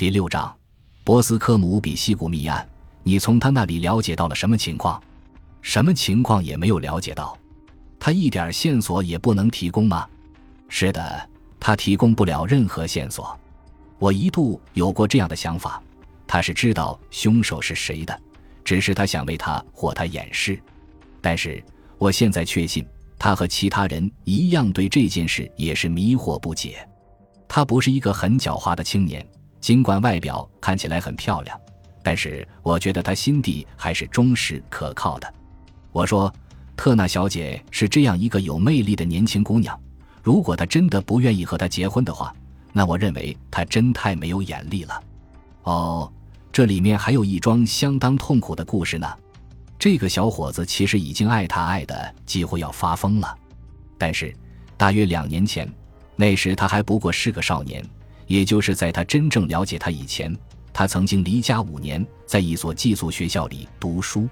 第六章，博斯科姆比西谷密案，你从他那里了解到了什么情况？什么情况也没有了解到，他一点线索也不能提供吗？是的，他提供不了任何线索。我一度有过这样的想法，他是知道凶手是谁的，只是他想为他或他掩饰。但是我现在确信，他和其他人一样对这件事也是迷惑不解。他不是一个很狡猾的青年，尽管外表看起来很漂亮，但是我觉得他心底还是忠实可靠的。我说，特纳小姐是这样一个有魅力的年轻姑娘。如果她真的不愿意和他结婚的话，那我认为她真太没有眼力了。哦，这里面还有一桩相当痛苦的故事呢。这个小伙子其实已经爱她爱的几乎要发疯了，但是大约两年前，那时他还不过是个少年，也就是在他真正了解他以前，他曾经离家五年，在一所寄宿学校里读书。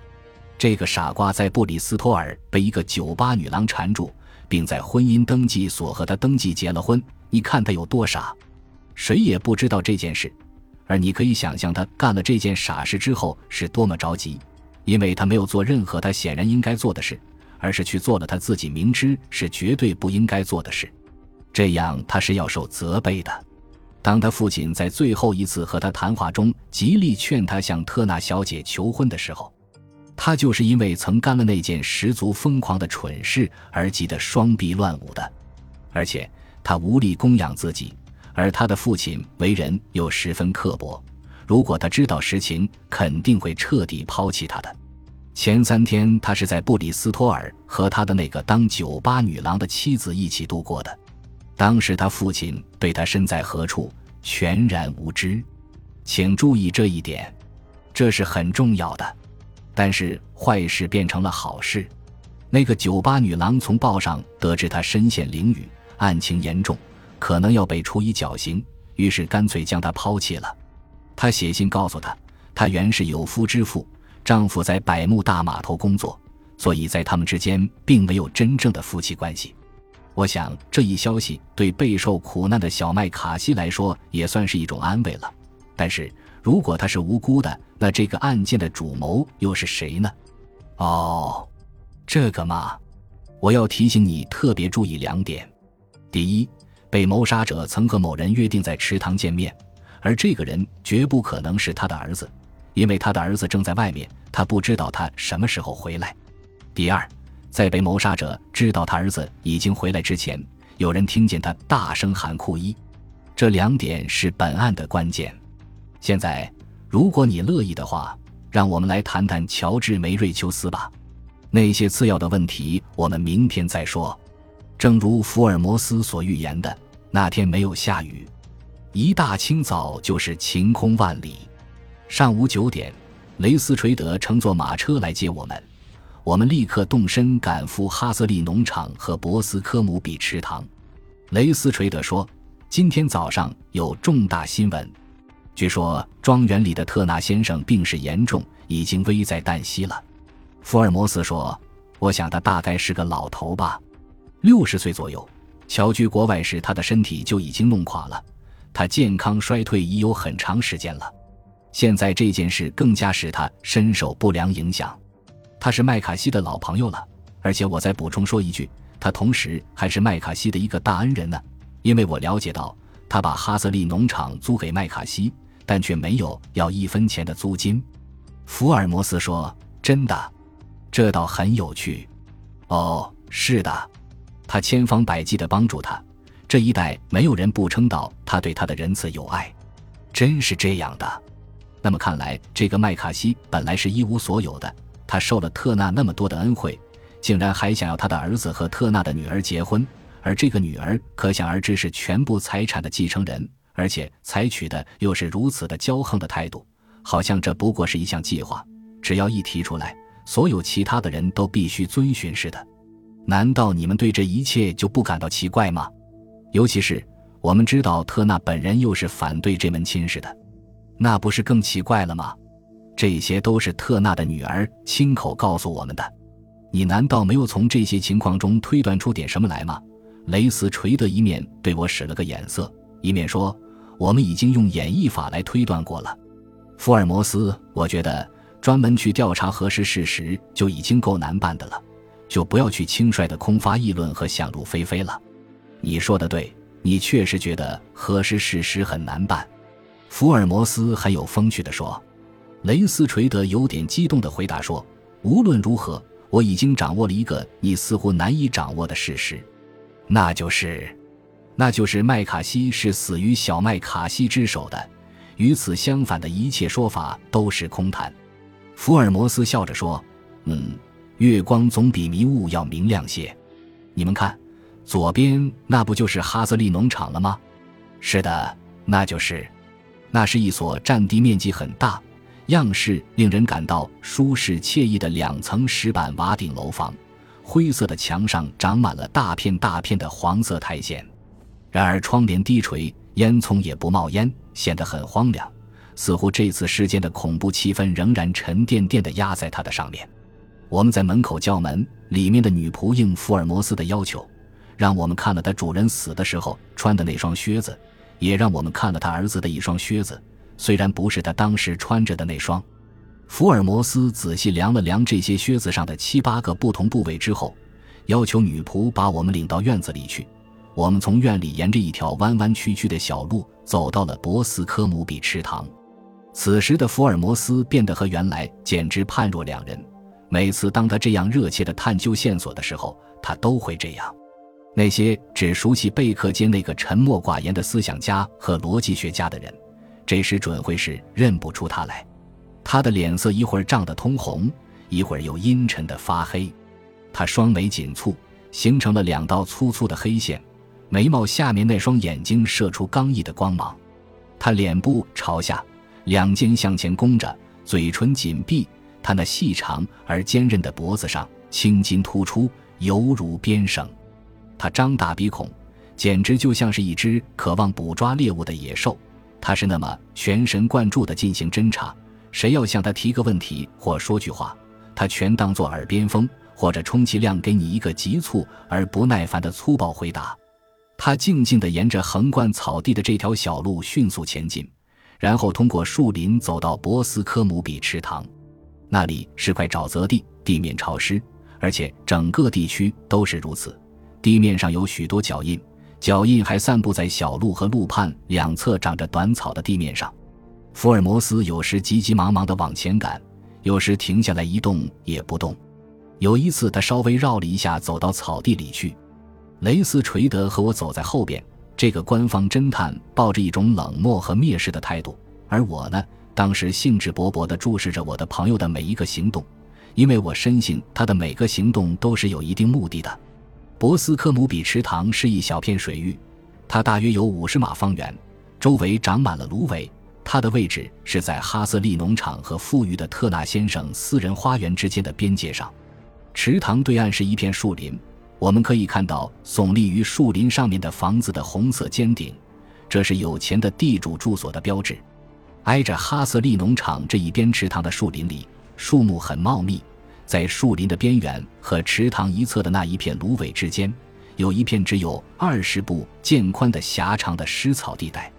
这个傻瓜在布里斯托尔被一个酒吧女郎缠住，并在婚姻登记所和她登记结了婚。你看他有多傻，谁也不知道这件事。而你可以想象他干了这件傻事之后是多么着急，因为他没有做任何他显然应该做的事，而是去做了他自己明知是绝对不应该做的事。这样他是要受责备的。当他父亲在最后一次和他谈话中极力劝他向特纳小姐求婚的时候。他就是因为曾干了那件十足疯狂的蠢事而急得双臂乱舞的，而且他无力供养自己，而他的父亲为人又十分刻薄，如果他知道实情，肯定会彻底抛弃他的。前三天他是在布里斯托尔和他的那个当酒吧女郎的妻子一起度过的，当时他父亲对他身在何处全然无知，请注意这一点，这是很重要的。但是坏事变成了好事，那个酒吧女郎从报上得知他身陷囹圄，案情严重，可能要被处以绞刑，于是干脆将他抛弃了。她写信告诉他，她原是有夫之妇，丈夫在百慕大码头工作，所以在他们之间并没有真正的夫妻关系。我想这一消息对备受苦难的小麦卡西来说也算是一种安慰了，但是。如果他是无辜的，那这个案件的主谋又是谁呢？哦，这个嘛，我要提醒你特别注意两点：第一，被谋杀者曾和某人约定在池塘见面，而这个人绝不可能是他的儿子，因为他的儿子正在外面，他不知道他什么时候回来；第二，在被谋杀者知道他儿子已经回来之前，有人听见他大声喊库伊。这两点是本案的关键。现在，如果你乐意的话，让我们来谈谈乔治·梅瑞秋斯吧。那些次要的问题，我们明天再说。正如福尔摩斯所预言的，那天没有下雨，一大清早就是晴空万里。上午九点，雷斯垂德乘坐马车来接我们，我们立刻动身赶赴哈瑟利农场和博斯科姆比池塘。雷斯垂德说：“今天早上有重大新闻。”据说庄园里的特纳先生病势严重，已经危在旦夕了。福尔摩斯说：“我想他大概是个老头吧，六十岁左右。侨居国外时，他的身体就已经弄垮了，他健康衰退已有很长时间了。现在这件事更加使他深受不良影响。他是麦卡锡的老朋友了，而且我再补充说一句，他同时还是麦卡锡的一个大恩人呢，因为我了解到他把哈瑟利农场租给麦卡锡。”但却没有要一分钱的租金，福尔摩斯说：“真的，这倒很有趣。”哦，是的，他千方百计地帮助他，这一代没有人不称道他对他的仁慈友爱，真是这样的。那么看来，这个麦卡锡本来是一无所有的，他受了特纳那么多的恩惠，竟然还想要他的儿子和特纳的女儿结婚，而这个女儿可想而知是全部财产的继承人。而且采取的又是如此的骄横的态度，好像这不过是一项计划，只要一提出来，所有其他的人都必须遵循似的。难道你们对这一切就不感到奇怪吗？尤其是我们知道特纳本人又是反对这门亲事的，那不是更奇怪了吗？这些都是特纳的女儿亲口告诉我们的。你难道没有从这些情况中推断出点什么来吗？雷斯垂的一面对我使了个眼色，一面说。我们已经用演绎法来推断过了。福尔摩斯，我觉得专门去调查核实事实就已经够难办的了，就不要去轻率的空发议论和想入非非了。你说的对，你确实觉得核实事实很难办。福尔摩斯很有风趣地说。雷斯垂德有点激动地回答说：“无论如何，我已经掌握了一个你似乎难以掌握的事实，那就是，那就是麦卡锡是死于小麦卡锡之手的。与此相反的一切说法都是空谈。”福尔摩斯笑着说：“嗯，月光总比迷雾要明亮些。你们看，左边那不就是哈泽利农场了吗？是的，那就是，那是一所占地面积很大。”样式令人感到舒适惬意的两层石板瓦顶楼房，灰色的墙上长满了大片大片的黄色苔藓。然而窗帘低垂，烟囱也不冒烟，显得很荒凉，似乎这次事件的恐怖气氛仍然沉甸甸地压在它的上面。我们在门口叫门，里面的女仆应福尔摩斯的要求，让我们看了他主人死的时候穿的那双靴子，也让我们看了他儿子的一双靴子。虽然不是他当时穿着的那双，福尔摩斯仔细量了量这些靴子上的七八个不同部位之后，要求女仆把我们领到院子里去。我们从院里沿着一条弯弯曲曲的小路走到了博斯科姆比池塘。此时的福尔摩斯变得和原来简直判若两人。每次当他这样热切地探究线索的时候，他都会这样。那些只熟悉贝克街那个沉默寡言的思想家和逻辑学家的人。这时准会是认不出他来，他的脸色一会儿涨得通红，一会儿又阴沉的发黑，他双眉紧蹙，形成了两道粗粗的黑线，眉毛下面那双眼睛射出刚毅的光芒，他脸部朝下，两肩向前弓着，嘴唇紧闭，他那细长而坚韧的脖子上青筋突出，犹如鞭绳，他张大鼻孔，简直就像是一只渴望捕抓猎物的野兽。他是那么全神贯注地进行侦查，谁要向他提个问题或说句话，他全当作耳边风，或者充其量给你一个急促而不耐烦的粗暴回答。他静静地沿着横贯草地的这条小路迅速前进，然后通过树林走到博斯科姆比池塘。那里是块沼泽地，地面潮湿，而且整个地区都是如此。地面上有许多脚印。脚印还散布在小路和路畔两侧长着短草的地面上。福尔摩斯有时急急忙忙地往前赶，有时停下来一动也不动。有一次，他稍微绕了一下，走到草地里去。雷斯垂德和我走在后边。这个官方侦探抱着一种冷漠和蔑视的态度，而我呢，当时兴致勃勃地注视着我的朋友的每一个行动，因为我深信他的每个行动都是有一定目的的。博斯科姆比池塘是一小片水域，它大约有五十码方圆，周围长满了芦苇。它的位置是在哈瑟利农场和富裕的特纳先生私人花园之间的边界上。池塘对岸是一片树林，我们可以看到耸立于树林上面的房子的红色尖顶，这是有钱的地主住所的标志。挨着哈瑟利农场这一边池塘的树林里，树木很茂密。在树林的边缘和池塘一侧的那一片芦苇之间，有一片只有二十步见宽的狭长的湿草地带。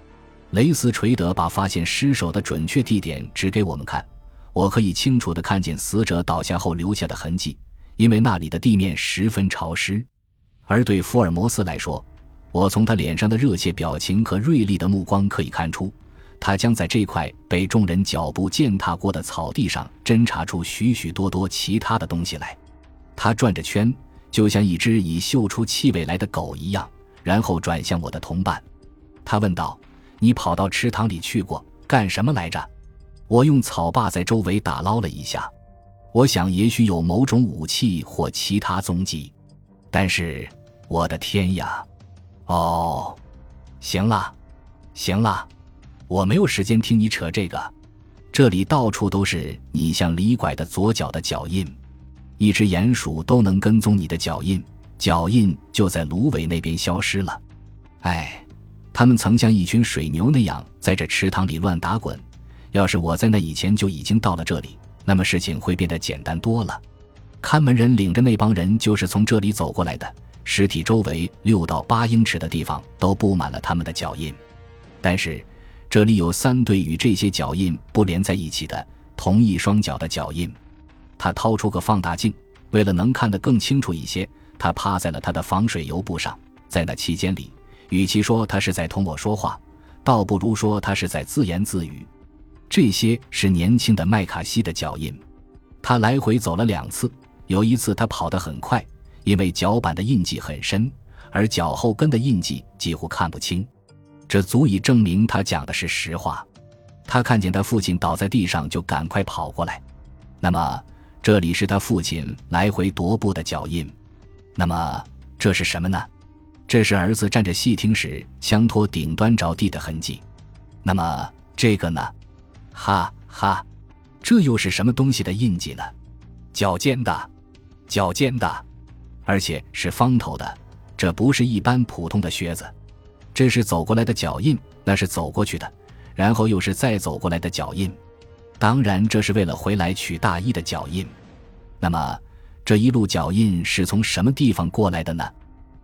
雷斯垂德把发现尸首的准确地点指给我们看，我可以清楚地看见死者倒下后留下的痕迹，因为那里的地面十分潮湿。而对福尔摩斯来说，我从他脸上的热切表情和锐利的目光可以看出。他将在这块被众人脚步践踏过的草地上侦查出许许多多其他的东西来。他转着圈，就像一只已嗅出气味来的狗一样，然后转向我的同伴。他问道：“你跑到池塘里去过，干什么来着？”我用草把在周围打捞了一下，我想也许有某种武器或其他踪迹。但是，我的天呀！哦，行了，行了。我没有时间听你扯这个，这里到处都是你向里拐的左脚的脚印，一只鼹鼠都能跟踪你的脚印，脚印就在芦苇那边消失了。哎，他们曾像一群水牛那样在这池塘里乱打滚。要是我在那以前就已经到了这里，那么事情会变得简单多了。看门人领着那帮人就是从这里走过来的，尸体周围六到八英尺的地方都布满了他们的脚印，但是。这里有三对与这些脚印不连在一起的同一双脚的脚印。他掏出个放大镜，为了能看得更清楚一些，他趴在了他的防水油布上。在那期间里，与其说他是在同我说话，倒不如说他是在自言自语。这些是年轻的麦卡锡的脚印。他来回走了两次，有一次他跑得很快，因为脚板的印记很深，而脚后跟的印记几乎看不清。这足以证明他讲的是实话。他看见他父亲倒在地上，就赶快跑过来。那么，这里是他父亲来回踱步的脚印。那么，这是什么呢？这是儿子站着细听时枪托顶端着地的痕迹。那么，这个呢？哈哈，这又是什么东西的印记呢？脚尖的，脚尖的，而且是方头的。这不是一般普通的靴子。这是走过来的脚印，那是走过去的，然后又是再走过来的脚印。当然，这是为了回来取大衣的脚印。那么，这一路脚印是从什么地方过来的呢？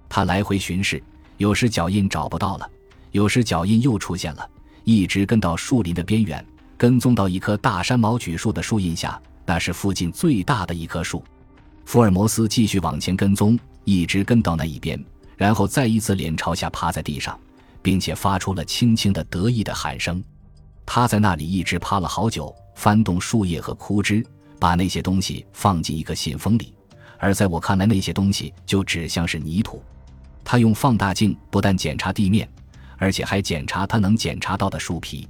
他来回巡视，有时脚印找不到了，有时脚印又出现了，一直跟到树林的边缘，跟踪到一棵大山毛榉树的树荫下，那是附近最大的一棵树。福尔摩斯继续往前跟踪，一直跟到那一边，然后再一次脸朝下趴在地上。并且发出了轻轻的得意的喊声。他在那里一直趴了好久，翻动树叶和枯枝，把那些东西放进一个信封里。而在我看来，那些东西就只像是泥土。他用放大镜不但检查地面，而且还检查他能检查到的树皮。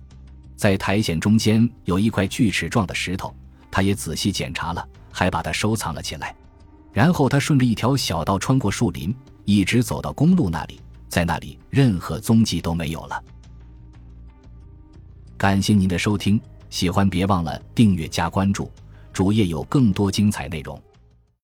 在苔藓中间有一块锯齿状的石头，他也仔细检查了，还把它收藏了起来。然后他顺着一条小道穿过树林，一直走到公路那里。在那里，任何踪迹都没有了。感谢您的收听，喜欢别忘了订阅加关注，主页有更多精彩内容。